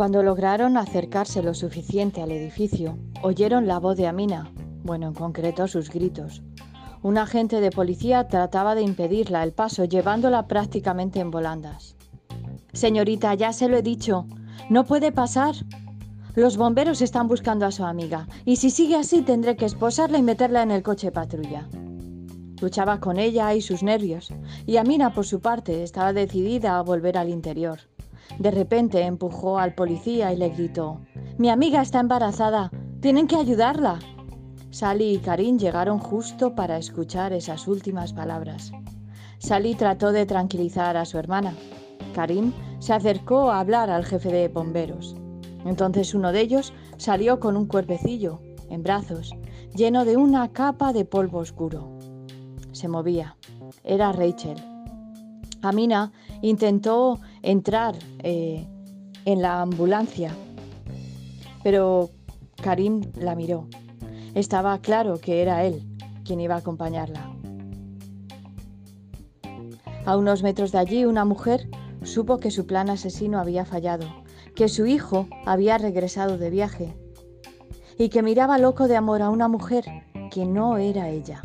Cuando lograron acercarse lo suficiente al edificio, oyeron la voz de Amina, bueno, en concreto sus gritos. Un agente de policía trataba de impedirla el paso, llevándola prácticamente en volandas. Señorita, ya se lo he dicho, no puede pasar. Los bomberos están buscando a su amiga, y si sigue así tendré que esposarla y meterla en el coche patrulla. Luchaba con ella y sus nervios, y Amina, por su parte, estaba decidida a volver al interior. De repente empujó al policía y le gritó, Mi amiga está embarazada, tienen que ayudarla. Sally y Karim llegaron justo para escuchar esas últimas palabras. Sally trató de tranquilizar a su hermana. Karim se acercó a hablar al jefe de bomberos. Entonces uno de ellos salió con un cuerpecillo, en brazos, lleno de una capa de polvo oscuro. Se movía. Era Rachel. Amina intentó entrar eh, en la ambulancia, pero Karim la miró. Estaba claro que era él quien iba a acompañarla. A unos metros de allí, una mujer supo que su plan asesino había fallado, que su hijo había regresado de viaje y que miraba loco de amor a una mujer que no era ella.